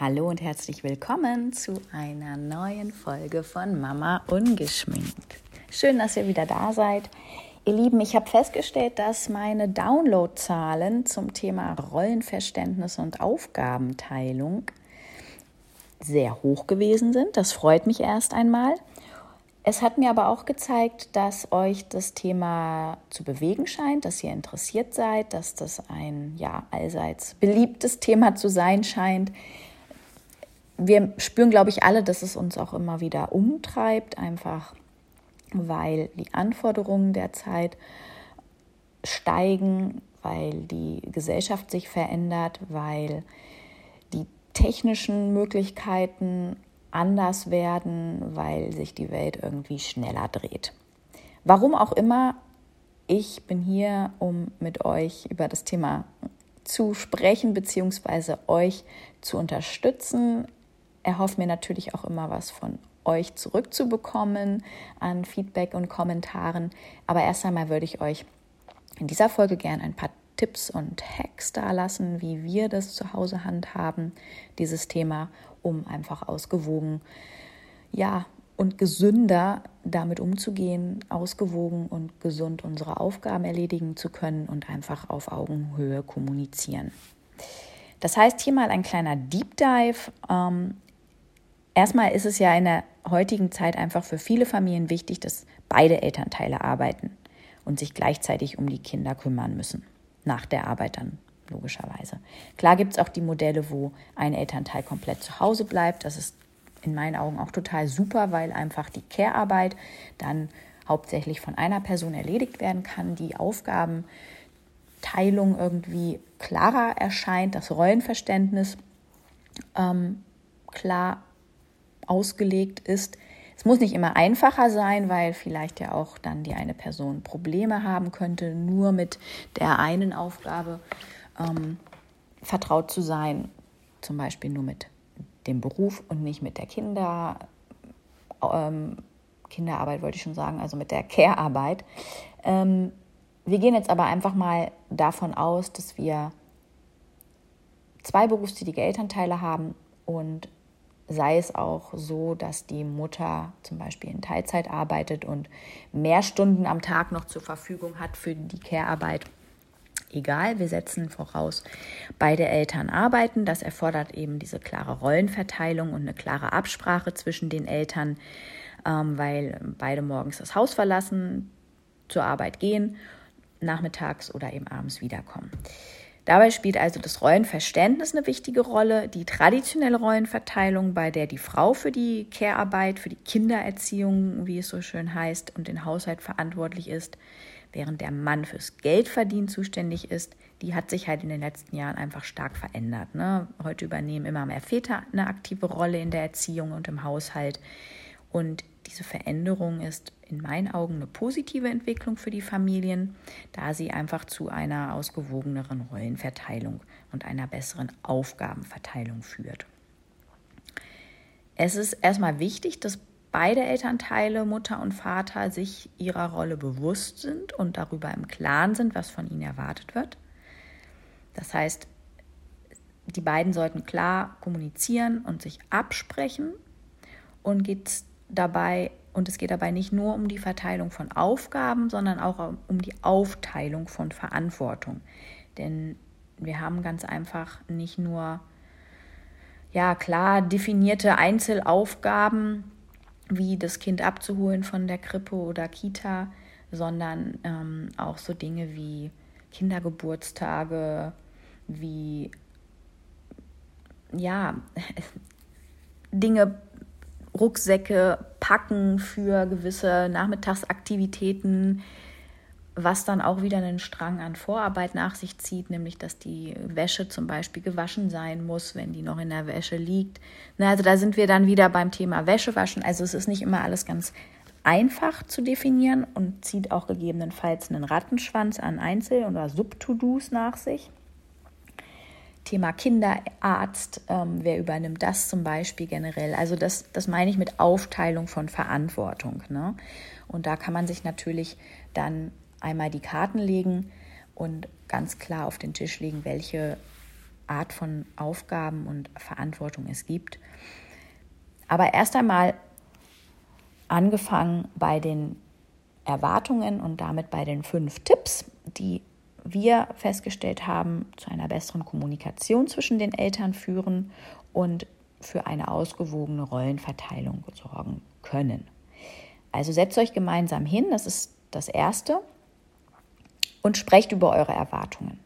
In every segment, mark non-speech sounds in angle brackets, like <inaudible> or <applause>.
Hallo und herzlich willkommen zu einer neuen Folge von Mama Ungeschminkt. Schön, dass ihr wieder da seid. Ihr Lieben, ich habe festgestellt, dass meine Downloadzahlen zum Thema Rollenverständnis und Aufgabenteilung sehr hoch gewesen sind. Das freut mich erst einmal. Es hat mir aber auch gezeigt, dass euch das Thema zu bewegen scheint, dass ihr interessiert seid, dass das ein ja allseits beliebtes Thema zu sein scheint wir spüren, glaube ich, alle, dass es uns auch immer wieder umtreibt, einfach weil die Anforderungen der Zeit steigen, weil die Gesellschaft sich verändert, weil die technischen Möglichkeiten anders werden, weil sich die Welt irgendwie schneller dreht. Warum auch immer, ich bin hier, um mit euch über das Thema zu sprechen bzw. euch zu unterstützen, erhoffe mir natürlich auch immer was von euch zurückzubekommen an Feedback und Kommentaren. Aber erst einmal würde ich euch in dieser Folge gerne ein paar Tipps und Hacks da lassen, wie wir das zu Hause handhaben, dieses Thema, um einfach ausgewogen, ja, und gesünder damit umzugehen, ausgewogen und gesund unsere Aufgaben erledigen zu können und einfach auf Augenhöhe kommunizieren. Das heißt, hier mal ein kleiner Deep Dive. Ähm, Erstmal ist es ja in der heutigen Zeit einfach für viele Familien wichtig, dass beide Elternteile arbeiten und sich gleichzeitig um die Kinder kümmern müssen. Nach der Arbeit dann logischerweise. Klar gibt es auch die Modelle, wo ein Elternteil komplett zu Hause bleibt. Das ist in meinen Augen auch total super, weil einfach die Care-Arbeit dann hauptsächlich von einer Person erledigt werden kann, die Aufgabenteilung irgendwie klarer erscheint, das Rollenverständnis ähm, klar ausgelegt ist. Es muss nicht immer einfacher sein, weil vielleicht ja auch dann die eine Person Probleme haben könnte, nur mit der einen Aufgabe ähm, vertraut zu sein, zum Beispiel nur mit dem Beruf und nicht mit der Kinder, ähm, Kinderarbeit wollte ich schon sagen, also mit der Care-Arbeit. Ähm, wir gehen jetzt aber einfach mal davon aus, dass wir zwei berufstätige Elternteile haben und sei es auch so, dass die Mutter zum Beispiel in Teilzeit arbeitet und mehr Stunden am Tag noch zur Verfügung hat für die Care-Arbeit. Egal, wir setzen voraus, beide Eltern arbeiten. Das erfordert eben diese klare Rollenverteilung und eine klare Absprache zwischen den Eltern, ähm, weil beide morgens das Haus verlassen, zur Arbeit gehen, nachmittags oder eben abends wiederkommen. Dabei spielt also das Rollenverständnis eine wichtige Rolle, die traditionelle Rollenverteilung, bei der die Frau für die Care-Arbeit, für die Kindererziehung, wie es so schön heißt, und den Haushalt verantwortlich ist, während der Mann fürs Geldverdienen zuständig ist, die hat sich halt in den letzten Jahren einfach stark verändert. Ne? Heute übernehmen immer mehr Väter eine aktive Rolle in der Erziehung und im Haushalt. Und diese Veränderung ist in meinen Augen eine positive Entwicklung für die Familien, da sie einfach zu einer ausgewogeneren Rollenverteilung und einer besseren Aufgabenverteilung führt. Es ist erstmal wichtig, dass beide Elternteile, Mutter und Vater, sich ihrer Rolle bewusst sind und darüber im Klaren sind, was von ihnen erwartet wird. Das heißt, die beiden sollten klar kommunizieren und sich absprechen und geht dabei und es geht dabei nicht nur um die Verteilung von Aufgaben, sondern auch um die Aufteilung von Verantwortung. Denn wir haben ganz einfach nicht nur ja klar definierte Einzelaufgaben, wie das Kind abzuholen von der Krippe oder Kita, sondern ähm, auch so Dinge wie Kindergeburtstage, wie ja <laughs> Dinge Rucksäcke packen für gewisse Nachmittagsaktivitäten, was dann auch wieder einen Strang an Vorarbeit nach sich zieht, nämlich dass die Wäsche zum Beispiel gewaschen sein muss, wenn die noch in der Wäsche liegt. also da sind wir dann wieder beim Thema Wäschewaschen. Also es ist nicht immer alles ganz einfach zu definieren und zieht auch gegebenenfalls einen Rattenschwanz an Einzel- oder Sub-To-Dos nach sich. Thema Kinderarzt, ähm, wer übernimmt das zum Beispiel generell? Also das, das meine ich mit Aufteilung von Verantwortung. Ne? Und da kann man sich natürlich dann einmal die Karten legen und ganz klar auf den Tisch legen, welche Art von Aufgaben und Verantwortung es gibt. Aber erst einmal angefangen bei den Erwartungen und damit bei den fünf Tipps, die wir festgestellt haben, zu einer besseren Kommunikation zwischen den Eltern führen und für eine ausgewogene Rollenverteilung sorgen können. Also setzt euch gemeinsam hin, das ist das Erste, und sprecht über eure Erwartungen.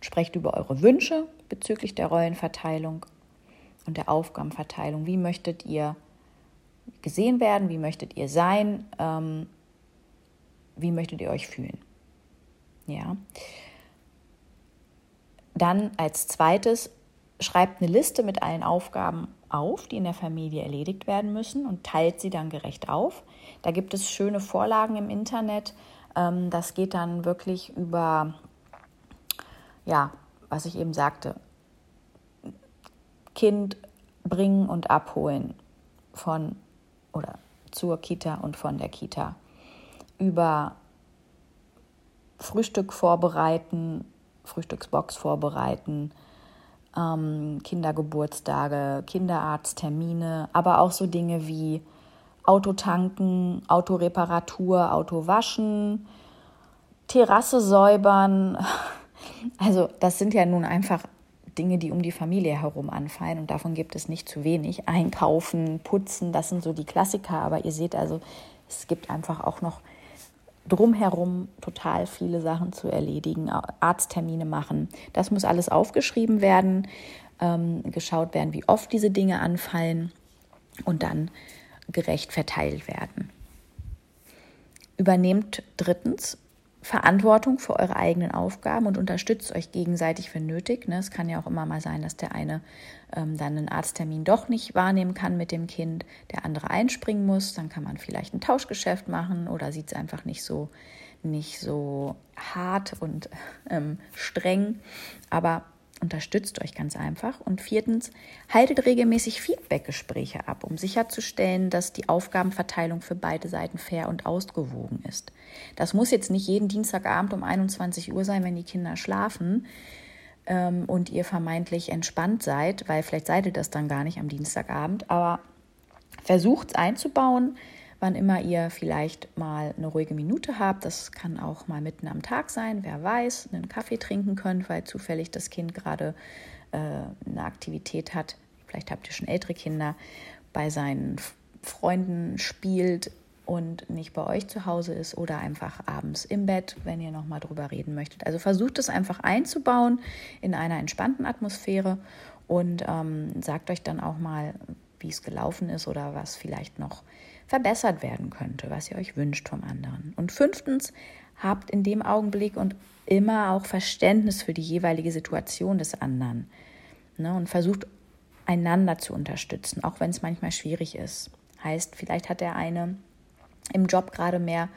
Sprecht über eure Wünsche bezüglich der Rollenverteilung und der Aufgabenverteilung. Wie möchtet ihr gesehen werden? Wie möchtet ihr sein? Ähm, wie möchtet ihr euch fühlen? Ja. Dann als zweites schreibt eine Liste mit allen Aufgaben auf, die in der Familie erledigt werden müssen und teilt sie dann gerecht auf. Da gibt es schöne Vorlagen im Internet. Ähm, das geht dann wirklich über, ja, was ich eben sagte, Kind bringen und abholen von oder zur Kita und von der Kita. Über Frühstück vorbereiten, Frühstücksbox vorbereiten, ähm, Kindergeburtstage, Kinderarzttermine, aber auch so Dinge wie Autotanken, Autoreparatur, Autowaschen, Terrasse säubern. <laughs> Also das sind ja nun einfach Dinge, die um die Familie herum anfallen und davon gibt es nicht zu wenig. Einkaufen, putzen, das sind so die Klassiker, aber ihr seht also, es gibt einfach auch noch drumherum total viele Sachen zu erledigen, Arzttermine machen. Das muss alles aufgeschrieben werden, ähm, geschaut werden, wie oft diese Dinge anfallen und dann gerecht verteilt werden. Übernehmt drittens Verantwortung für eure eigenen Aufgaben und unterstützt euch gegenseitig, wenn nötig. Ne? Es kann ja auch immer mal sein, dass der eine ähm, dann einen Arzttermin doch nicht wahrnehmen kann mit dem Kind, der andere einspringen muss. Dann kann man vielleicht ein Tauschgeschäft machen oder sieht es einfach nicht so, nicht so hart und ähm, streng. Aber Unterstützt euch ganz einfach. Und viertens, haltet regelmäßig Feedbackgespräche ab, um sicherzustellen, dass die Aufgabenverteilung für beide Seiten fair und ausgewogen ist. Das muss jetzt nicht jeden Dienstagabend um 21 Uhr sein, wenn die Kinder schlafen ähm, und ihr vermeintlich entspannt seid, weil vielleicht seid ihr das dann gar nicht am Dienstagabend. Aber versucht es einzubauen wann immer ihr vielleicht mal eine ruhige Minute habt. Das kann auch mal mitten am Tag sein, wer weiß, einen Kaffee trinken könnt, weil zufällig das Kind gerade äh, eine Aktivität hat. Vielleicht habt ihr schon ältere Kinder, bei seinen Freunden spielt und nicht bei euch zu Hause ist oder einfach abends im Bett, wenn ihr nochmal drüber reden möchtet. Also versucht es einfach einzubauen in einer entspannten Atmosphäre und ähm, sagt euch dann auch mal, wie es gelaufen ist oder was vielleicht noch verbessert werden könnte, was ihr euch wünscht vom anderen. Und fünftens, habt in dem Augenblick und immer auch Verständnis für die jeweilige Situation des anderen ne, und versucht einander zu unterstützen, auch wenn es manchmal schwierig ist. Heißt, vielleicht hat der eine im Job gerade mehr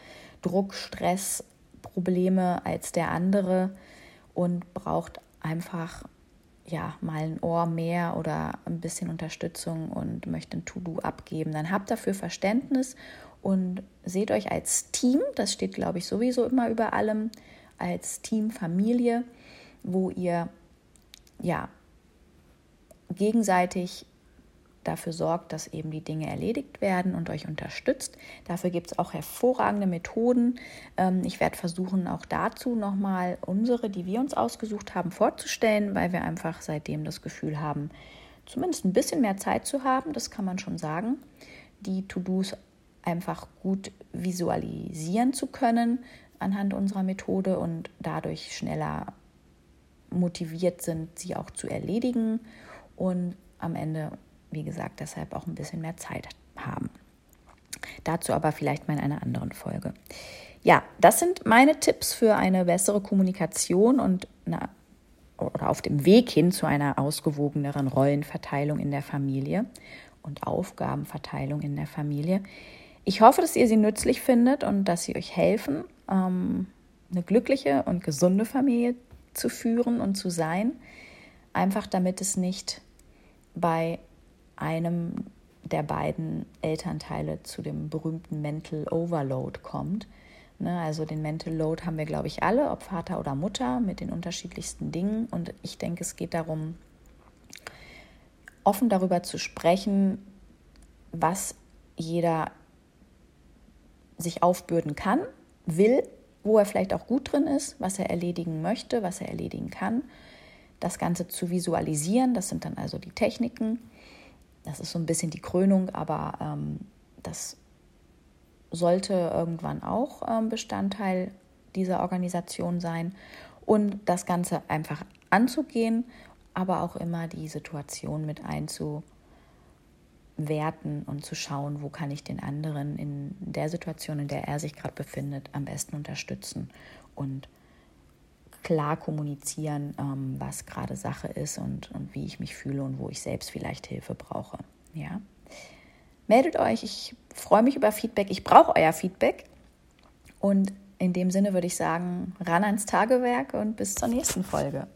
Druck, Stress, Probleme als der andere und braucht einfach ja, mal ein Ohr mehr oder ein bisschen Unterstützung und möchte ein To-Do abgeben, dann habt dafür Verständnis und seht euch als Team, das steht, glaube ich, sowieso immer über allem, als Team, Familie, wo ihr ja gegenseitig dafür sorgt, dass eben die Dinge erledigt werden und euch unterstützt. Dafür gibt es auch hervorragende Methoden. Ähm, ich werde versuchen, auch dazu nochmal unsere, die wir uns ausgesucht haben, vorzustellen, weil wir einfach seitdem das Gefühl haben, zumindest ein bisschen mehr Zeit zu haben, das kann man schon sagen, die To-Dos einfach gut visualisieren zu können anhand unserer Methode und dadurch schneller motiviert sind, sie auch zu erledigen und am Ende wie gesagt, deshalb auch ein bisschen mehr Zeit haben. Dazu aber vielleicht mal in einer anderen Folge. Ja, das sind meine Tipps für eine bessere Kommunikation und eine, oder auf dem Weg hin zu einer ausgewogeneren Rollenverteilung in der Familie und Aufgabenverteilung in der Familie. Ich hoffe, dass ihr sie nützlich findet und dass sie euch helfen, ähm, eine glückliche und gesunde Familie zu führen und zu sein. Einfach damit es nicht bei einem der beiden Elternteile zu dem berühmten Mental Overload kommt. Ne, also den Mental Load haben wir, glaube ich, alle, ob Vater oder Mutter, mit den unterschiedlichsten Dingen. Und ich denke, es geht darum, offen darüber zu sprechen, was jeder sich aufbürden kann, will, wo er vielleicht auch gut drin ist, was er erledigen möchte, was er erledigen kann. Das Ganze zu visualisieren, das sind dann also die Techniken. Das ist so ein bisschen die Krönung, aber ähm, das sollte irgendwann auch ähm, Bestandteil dieser Organisation sein. Und das Ganze einfach anzugehen, aber auch immer die Situation mit einzubeziehen werten und zu schauen, wo kann ich den anderen in der Situation, in der er sich gerade befindet, am besten unterstützen und klar kommunizieren, ähm, was gerade Sache ist und, und wie ich mich fühle und wo ich selbst vielleicht Hilfe brauche. Ja? Meldet euch, ich freue mich über Feedback, ich brauche euer Feedback und in dem Sinne würde ich sagen, ran ans Tagewerk und bis zur nächsten Folge.